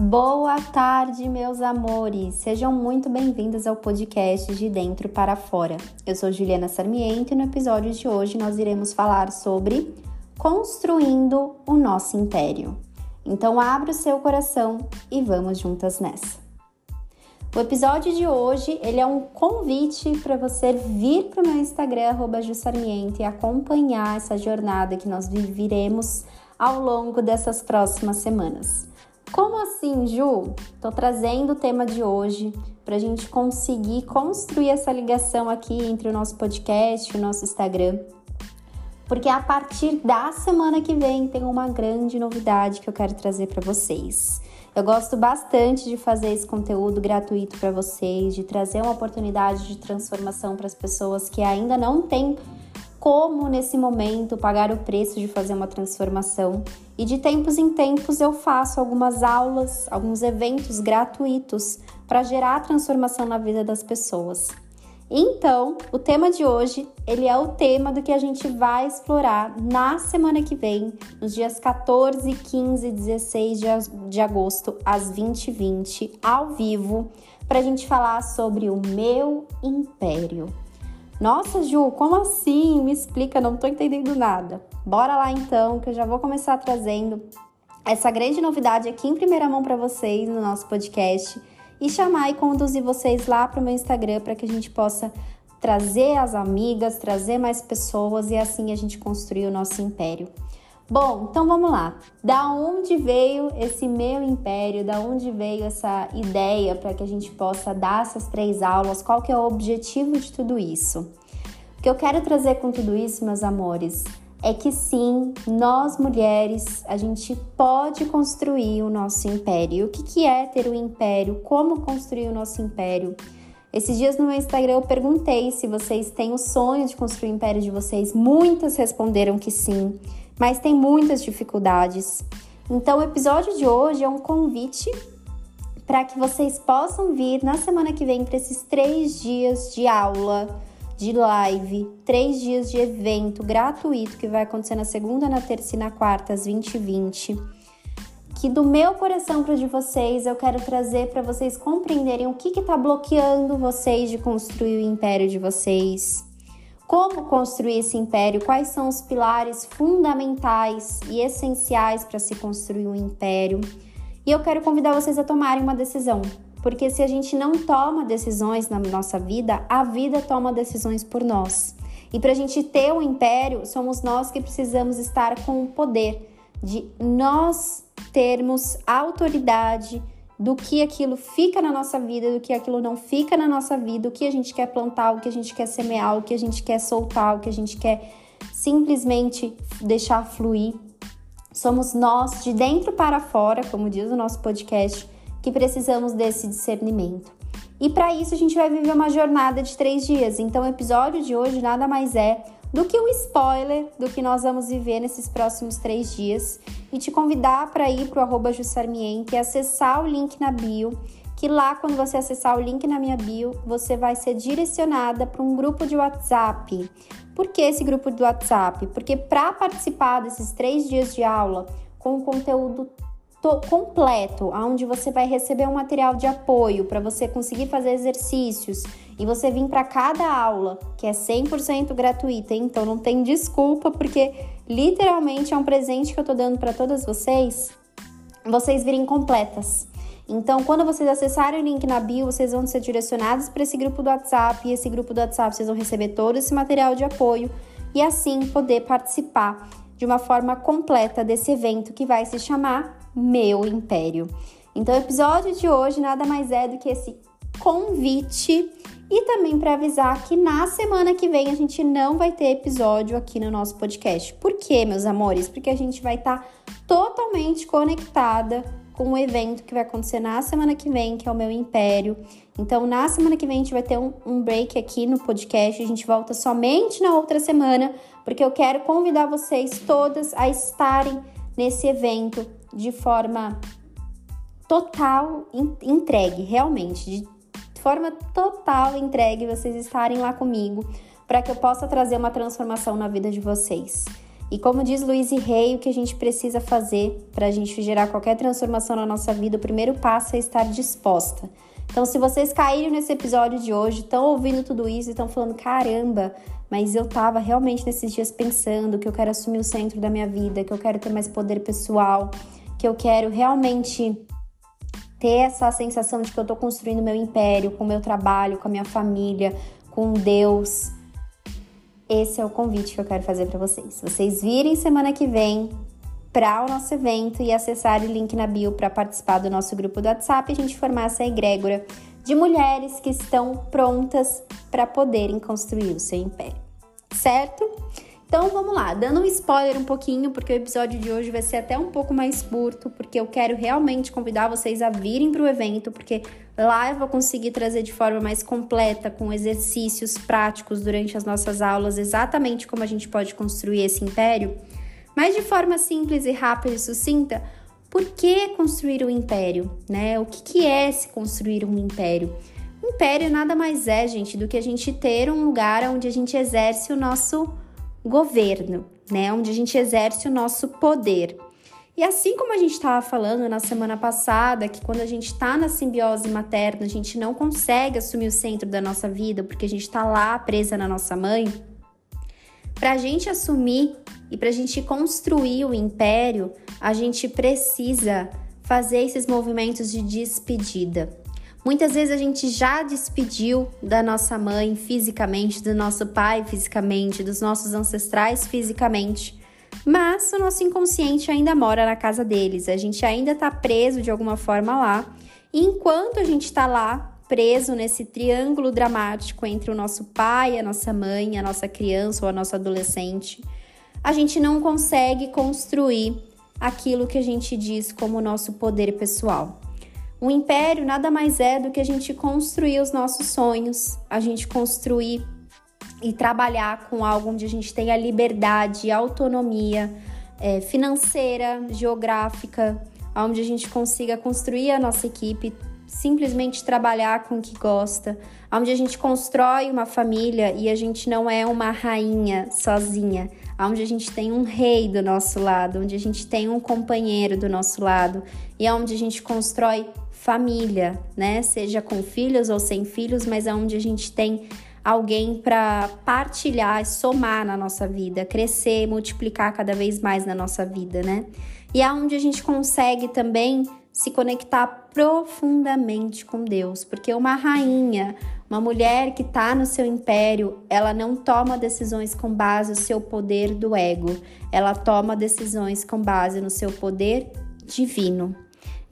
Boa tarde, meus amores! Sejam muito bem-vindos ao podcast De Dentro para Fora. Eu sou Juliana Sarmiento e no episódio de hoje nós iremos falar sobre construindo o nosso império. Então, abra o seu coração e vamos juntas nessa. O episódio de hoje ele é um convite para você vir para o meu Instagram @jussarmiento e acompanhar essa jornada que nós viveremos ao longo dessas próximas semanas. Como assim, Ju? Tô trazendo o tema de hoje para a gente conseguir construir essa ligação aqui entre o nosso podcast e o nosso Instagram. Porque a partir da semana que vem tem uma grande novidade que eu quero trazer para vocês. Eu gosto bastante de fazer esse conteúdo gratuito para vocês, de trazer uma oportunidade de transformação para as pessoas que ainda não têm como nesse momento pagar o preço de fazer uma transformação. E de tempos em tempos eu faço algumas aulas, alguns eventos gratuitos para gerar transformação na vida das pessoas. Então, o tema de hoje, ele é o tema do que a gente vai explorar na semana que vem, nos dias 14, 15 e 16 de agosto, às 20h20, ao vivo, para a gente falar sobre o meu império. Nossa, Ju, como assim? Me explica, não tô entendendo nada. Bora lá então, que eu já vou começar trazendo essa grande novidade aqui em primeira mão para vocês no nosso podcast e chamar e conduzir vocês lá para o meu Instagram para que a gente possa trazer as amigas, trazer mais pessoas e assim a gente construir o nosso império. Bom, então vamos lá. Da onde veio esse meu império? Da onde veio essa ideia para que a gente possa dar essas três aulas? Qual que é o objetivo de tudo isso? O que eu quero trazer com tudo isso, meus amores, é que sim, nós mulheres, a gente pode construir o nosso império. O que, que é ter o um império? Como construir o nosso império? Esses dias no meu Instagram eu perguntei se vocês têm o sonho de construir o império de vocês. Muitas responderam que sim mas tem muitas dificuldades. Então, o episódio de hoje é um convite para que vocês possam vir na semana que vem para esses três dias de aula, de live, três dias de evento gratuito que vai acontecer na segunda, na terça e na quarta, às 20 h 20 que do meu coração para o de vocês eu quero trazer para vocês compreenderem o que está bloqueando vocês de construir o império de vocês, como construir esse império? Quais são os pilares fundamentais e essenciais para se construir um império? E eu quero convidar vocês a tomarem uma decisão, porque se a gente não toma decisões na nossa vida, a vida toma decisões por nós. E para a gente ter um império, somos nós que precisamos estar com o poder de nós termos autoridade do que aquilo fica na nossa vida, do que aquilo não fica na nossa vida, o que a gente quer plantar, o que a gente quer semear, o que a gente quer soltar, o que a gente quer simplesmente deixar fluir. Somos nós, de dentro para fora, como diz o nosso podcast, que precisamos desse discernimento. E para isso a gente vai viver uma jornada de três dias. Então, o episódio de hoje nada mais é do que um spoiler do que nós vamos viver nesses próximos três dias e te convidar para ir para o arroba Jussarmiente e acessar o link na bio, que lá quando você acessar o link na minha bio, você vai ser direcionada para um grupo de WhatsApp. Por que esse grupo do WhatsApp? Porque para participar desses três dias de aula com conteúdo completo, onde você vai receber um material de apoio para você conseguir fazer exercícios e você vir para cada aula, que é 100% gratuita, então não tem desculpa, porque literalmente é um presente que eu tô dando para todas vocês, vocês virem completas. Então, quando vocês acessarem o link na bio, vocês vão ser direcionados para esse grupo do WhatsApp, e esse grupo do WhatsApp vocês vão receber todo esse material de apoio e assim poder participar de uma forma completa desse evento que vai se chamar meu império. Então, o episódio de hoje nada mais é do que esse convite e também para avisar que na semana que vem a gente não vai ter episódio aqui no nosso podcast. Por quê, meus amores? Porque a gente vai estar tá totalmente conectada com o evento que vai acontecer na semana que vem, que é o meu império. Então, na semana que vem a gente vai ter um, um break aqui no podcast. A gente volta somente na outra semana, porque eu quero convidar vocês todas a estarem nesse evento de forma total entregue, realmente, de forma total entregue, vocês estarem lá comigo para que eu possa trazer uma transformação na vida de vocês. E como diz Luiz Rey, o que a gente precisa fazer para a gente gerar qualquer transformação na nossa vida, o primeiro passo é estar disposta. Então, se vocês caíram nesse episódio de hoje, estão ouvindo tudo isso e estão falando, caramba, mas eu tava realmente nesses dias pensando que eu quero assumir o centro da minha vida, que eu quero ter mais poder pessoal, que eu quero realmente ter essa sensação de que eu tô construindo meu império com meu trabalho, com a minha família, com Deus. Esse é o convite que eu quero fazer para vocês. Vocês virem semana que vem para o nosso evento e acessar o link na bio para participar do nosso grupo do WhatsApp e a gente formar essa egrégora de mulheres que estão prontas para poderem construir o seu império. Certo? Então vamos lá, dando um spoiler um pouquinho, porque o episódio de hoje vai ser até um pouco mais curto, porque eu quero realmente convidar vocês a virem para o evento, porque lá eu vou conseguir trazer de forma mais completa, com exercícios práticos durante as nossas aulas, exatamente como a gente pode construir esse império mas de forma simples e rápida e sucinta, por que construir um império? Né? O que, que é se construir um império? Império nada mais é, gente, do que a gente ter um lugar onde a gente exerce o nosso governo, né? Onde a gente exerce o nosso poder. E assim como a gente estava falando na semana passada, que quando a gente está na simbiose materna, a gente não consegue assumir o centro da nossa vida porque a gente está lá presa na nossa mãe, para a gente assumir e para a gente construir o império, a gente precisa fazer esses movimentos de despedida. Muitas vezes a gente já despediu da nossa mãe fisicamente, do nosso pai fisicamente, dos nossos ancestrais fisicamente, mas o nosso inconsciente ainda mora na casa deles, a gente ainda está preso de alguma forma lá. E enquanto a gente está lá, preso nesse triângulo dramático entre o nosso pai, a nossa mãe, a nossa criança ou a nossa adolescente, a gente não consegue construir aquilo que a gente diz como nosso poder pessoal. O império nada mais é do que a gente construir os nossos sonhos, a gente construir e trabalhar com algo onde a gente tenha liberdade, autonomia é, financeira, geográfica, onde a gente consiga construir a nossa equipe, simplesmente trabalhar com o que gosta, onde a gente constrói uma família e a gente não é uma rainha sozinha, onde a gente tem um rei do nosso lado, onde a gente tem um companheiro do nosso lado e onde a gente constrói família, né? Seja com filhos ou sem filhos, mas onde a gente tem alguém para partilhar, somar na nossa vida, crescer, multiplicar cada vez mais na nossa vida, né? E é onde a gente consegue também se conectar profundamente com Deus, porque uma rainha, uma mulher que está no seu império, ela não toma decisões com base no seu poder do ego, ela toma decisões com base no seu poder divino.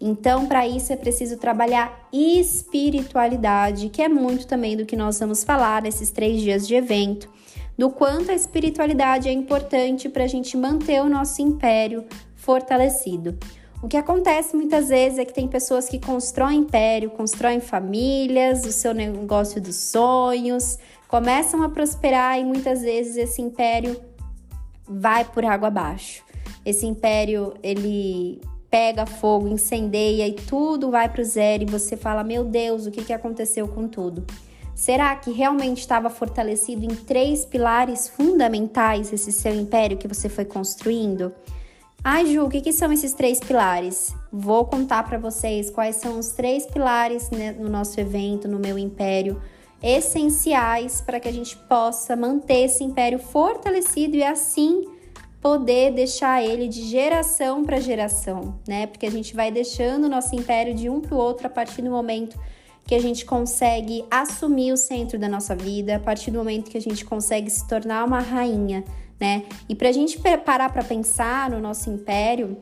Então, para isso é preciso trabalhar espiritualidade, que é muito também do que nós vamos falar nesses três dias de evento, do quanto a espiritualidade é importante para a gente manter o nosso império fortalecido. O que acontece muitas vezes é que tem pessoas que constroem império, constroem famílias, o seu negócio dos sonhos, começam a prosperar e muitas vezes esse império vai por água abaixo. Esse império ele pega fogo, incendeia e tudo vai para o zero e você fala: Meu Deus, o que, que aconteceu com tudo? Será que realmente estava fortalecido em três pilares fundamentais esse seu império que você foi construindo? Ai, Ju, o que, que são esses três pilares? Vou contar para vocês quais são os três pilares né, no nosso evento, no meu império, essenciais para que a gente possa manter esse império fortalecido e assim poder deixar ele de geração para geração, né? Porque a gente vai deixando o nosso império de um para o outro a partir do momento que a gente consegue assumir o centro da nossa vida, a partir do momento que a gente consegue se tornar uma rainha né? E para a gente parar para pensar no nosso império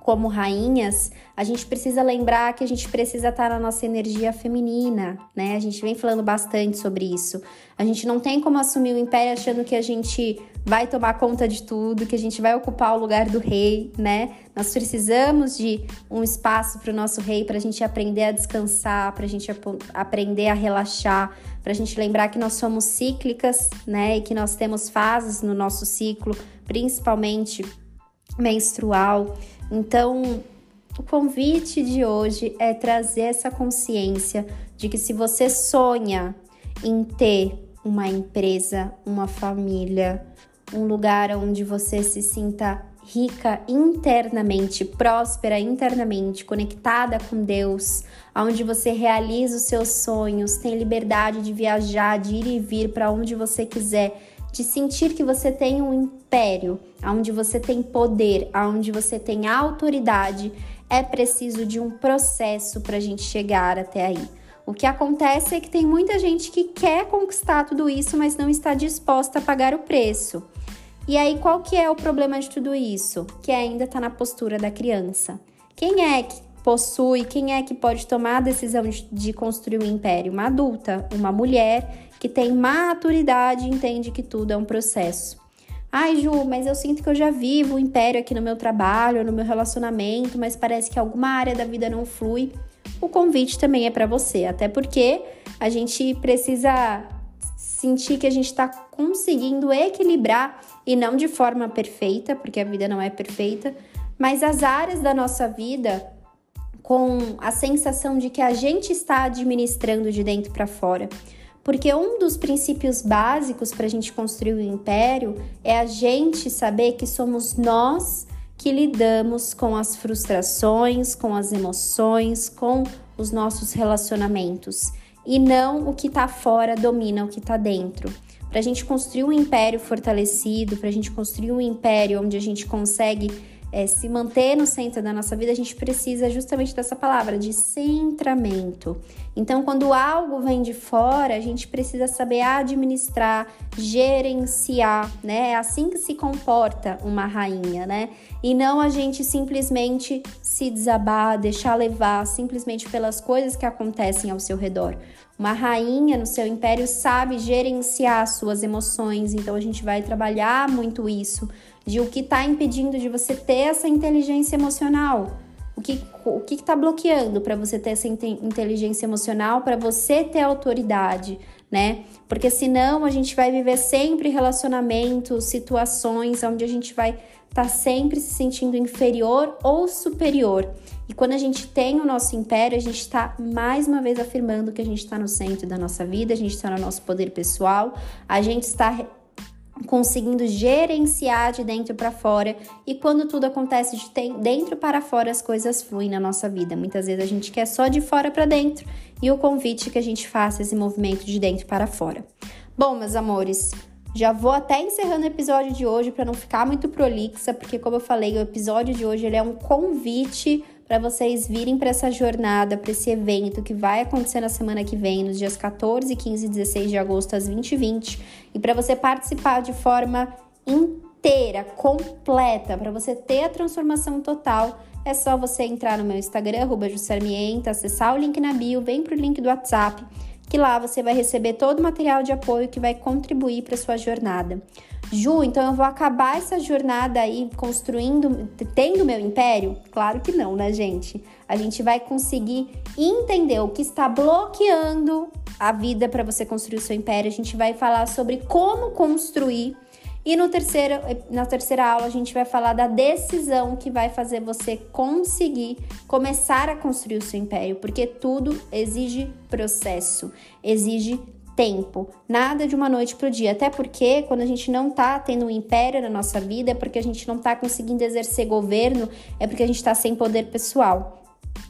como rainhas, a gente precisa lembrar que a gente precisa estar na nossa energia feminina, né? A gente vem falando bastante sobre isso. A gente não tem como assumir o império achando que a gente vai tomar conta de tudo, que a gente vai ocupar o lugar do rei, né? Nós precisamos de um espaço para o nosso rei para a gente aprender a descansar, para a gente ap aprender a relaxar, para a gente lembrar que nós somos cíclicas, né? E que nós temos fases no nosso ciclo, principalmente menstrual. Então, o convite de hoje é trazer essa consciência de que se você sonha em ter uma empresa, uma família, um lugar onde você se sinta rica internamente, próspera internamente, conectada com Deus, onde você realiza os seus sonhos, tem liberdade de viajar, de ir e vir para onde você quiser, de sentir que você tem um império, onde você tem poder, onde você tem autoridade, é preciso de um processo para a gente chegar até aí. O que acontece é que tem muita gente que quer conquistar tudo isso, mas não está disposta a pagar o preço. E aí, qual que é o problema de tudo isso? Que ainda está na postura da criança. Quem é que possui, quem é que pode tomar a decisão de, de construir um império? Uma adulta, uma mulher que tem maturidade e entende que tudo é um processo. Ai, Ju, mas eu sinto que eu já vivo o império aqui no meu trabalho, no meu relacionamento, mas parece que alguma área da vida não flui. O convite também é para você, até porque a gente precisa sentir que a gente está conseguindo equilibrar e não de forma perfeita, porque a vida não é perfeita, mas as áreas da nossa vida com a sensação de que a gente está administrando de dentro para fora. Porque um dos princípios básicos para a gente construir o império é a gente saber que somos nós que lidamos com as frustrações, com as emoções, com os nossos relacionamentos e não o que está fora domina o que está dentro. Para a gente construir um império fortalecido, para a gente construir um império onde a gente consegue é, se manter no centro da nossa vida, a gente precisa justamente dessa palavra, de centramento. Então, quando algo vem de fora, a gente precisa saber administrar, gerenciar, né? É assim que se comporta uma rainha, né? E não a gente simplesmente se desabar, deixar levar simplesmente pelas coisas que acontecem ao seu redor. Uma rainha no seu império sabe gerenciar suas emoções, então a gente vai trabalhar muito isso de o que está impedindo de você ter essa inteligência emocional. O que o que está bloqueando para você ter essa inteligência emocional, para você ter autoridade, né? Porque senão a gente vai viver sempre relacionamentos, situações onde a gente vai estar tá sempre se sentindo inferior ou superior. E quando a gente tem o nosso império, a gente está mais uma vez afirmando que a gente está no centro da nossa vida, a gente está no nosso poder pessoal, a gente está conseguindo gerenciar de dentro para fora e quando tudo acontece de dentro para fora as coisas fluem na nossa vida. Muitas vezes a gente quer só de fora para dentro e o convite é que a gente faça esse movimento de dentro para fora. Bom, meus amores, já vou até encerrando o episódio de hoje para não ficar muito prolixa, porque como eu falei, o episódio de hoje ele é um convite para vocês virem para essa jornada, para esse evento que vai acontecer na semana que vem, nos dias 14, 15 e 16 de agosto às 20 e 20, para você participar de forma inteira, completa, para você ter a transformação total, é só você entrar no meu Instagram, Jussarmienta, acessar o link na bio, vem pro link do WhatsApp, que lá você vai receber todo o material de apoio que vai contribuir para sua jornada. Ju, então eu vou acabar essa jornada aí construindo, tendo meu império? Claro que não, né, gente? A gente vai conseguir entender o que está bloqueando a vida para você construir o seu império. A gente vai falar sobre como construir. E no terceiro, na terceira aula a gente vai falar da decisão que vai fazer você conseguir começar a construir o seu império, porque tudo exige processo, exige tempo, nada de uma noite para o dia. Até porque quando a gente não está tendo um império na nossa vida, é porque a gente não está conseguindo exercer governo, é porque a gente está sem poder pessoal.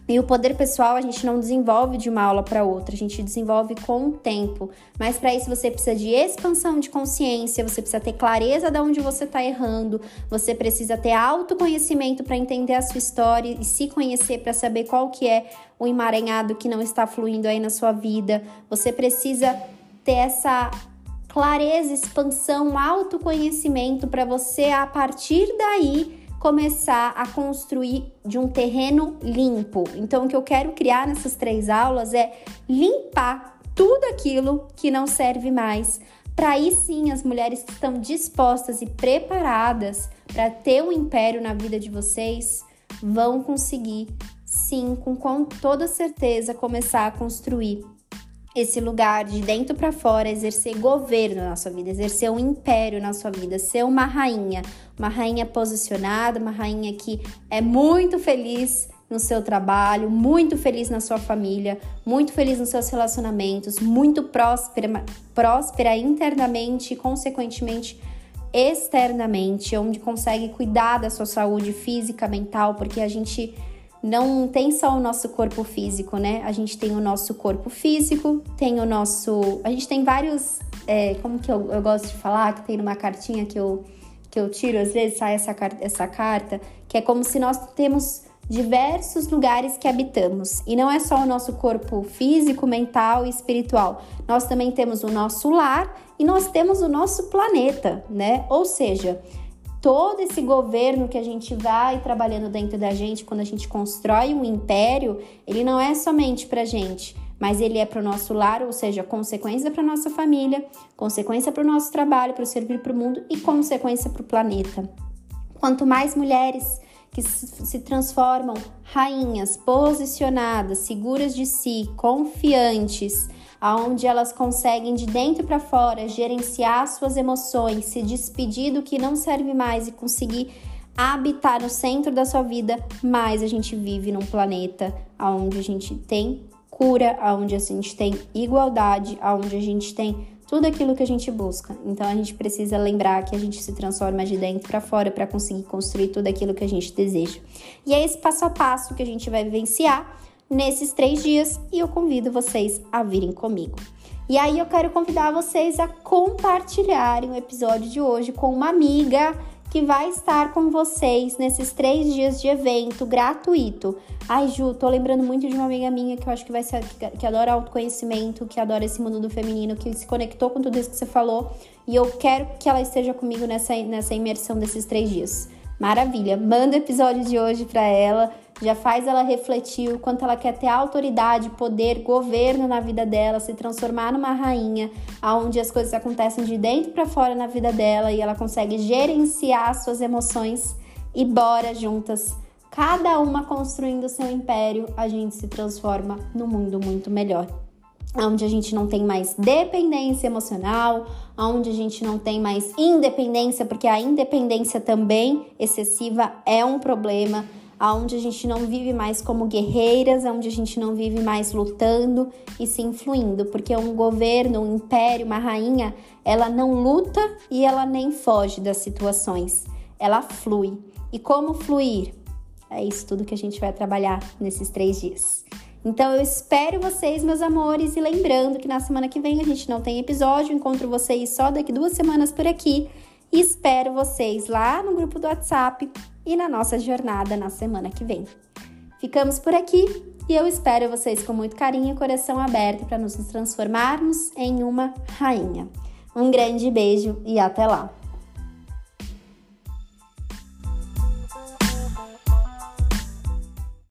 E o poder pessoal a gente não desenvolve de uma aula para outra, a gente desenvolve com o tempo. Mas para isso você precisa de expansão de consciência, você precisa ter clareza de onde você está errando, você precisa ter autoconhecimento para entender a sua história e se conhecer para saber qual que é o emaranhado que não está fluindo aí na sua vida. Você precisa ter essa clareza, expansão, autoconhecimento para você a partir daí começar a construir de um terreno limpo. Então, o que eu quero criar nessas três aulas é limpar tudo aquilo que não serve mais. Para aí sim as mulheres que estão dispostas e preparadas para ter um império na vida de vocês vão conseguir, sim, com, com toda certeza, começar a construir esse lugar de dentro para fora, exercer governo na sua vida, exercer um império na sua vida, ser uma rainha, uma rainha posicionada, uma rainha que é muito feliz no seu trabalho, muito feliz na sua família, muito feliz nos seus relacionamentos, muito próspera, próspera internamente e, consequentemente, externamente, onde consegue cuidar da sua saúde física, mental, porque a gente não tem só o nosso corpo físico, né? A gente tem o nosso corpo físico, tem o nosso. A gente tem vários. É, como que eu, eu gosto de falar? Que tem numa cartinha que eu, que eu tiro, às vezes sai essa, essa carta, que é como se nós temos diversos lugares que habitamos. E não é só o nosso corpo físico, mental e espiritual. Nós também temos o nosso lar e nós temos o nosso planeta, né? Ou seja, todo esse governo que a gente vai trabalhando dentro da gente, quando a gente constrói um império, ele não é somente para gente, mas ele é para o nosso lar, ou seja, consequência para nossa família, consequência para o nosso trabalho, para servir para o mundo e consequência para o planeta. Quanto mais mulheres que se transformam rainhas posicionadas, seguras de si, confiantes, aonde elas conseguem de dentro para fora gerenciar suas emoções, se despedir do que não serve mais e conseguir habitar no centro da sua vida, mais a gente vive num planeta onde a gente tem cura, onde a gente tem igualdade, onde a gente tem tudo aquilo que a gente busca. Então a gente precisa lembrar que a gente se transforma de dentro para fora para conseguir construir tudo aquilo que a gente deseja. E é esse passo a passo que a gente vai vivenciar nesses três dias e eu convido vocês a virem comigo. E aí eu quero convidar vocês a compartilharem o episódio de hoje com uma amiga que vai estar com vocês nesses três dias de evento gratuito. Ai, Ju, tô lembrando muito de uma amiga minha que eu acho que vai ser que adora autoconhecimento, que adora esse mundo do feminino, que se conectou com tudo isso que você falou. E eu quero que ela esteja comigo nessa, nessa imersão desses três dias. Maravilha! Manda o episódio de hoje para ela já faz ela refletir o quanto ela quer ter autoridade, poder, governo na vida dela, se transformar numa rainha, aonde as coisas acontecem de dentro para fora na vida dela e ela consegue gerenciar suas emoções e bora juntas. Cada uma construindo seu império, a gente se transforma num mundo muito melhor onde a gente não tem mais dependência emocional, onde a gente não tem mais independência, porque a independência também excessiva é um problema aonde a gente não vive mais como guerreiras, onde a gente não vive mais lutando e se influindo, porque um governo, um império, uma rainha, ela não luta e ela nem foge das situações, ela flui. E como fluir? É isso tudo que a gente vai trabalhar nesses três dias. Então eu espero vocês, meus amores, e lembrando que na semana que vem a gente não tem episódio, encontro vocês só daqui duas semanas por aqui. E espero vocês lá no grupo do WhatsApp e na nossa jornada na semana que vem. Ficamos por aqui e eu espero vocês com muito carinho e coração aberto para nos transformarmos em uma rainha. Um grande beijo e até lá!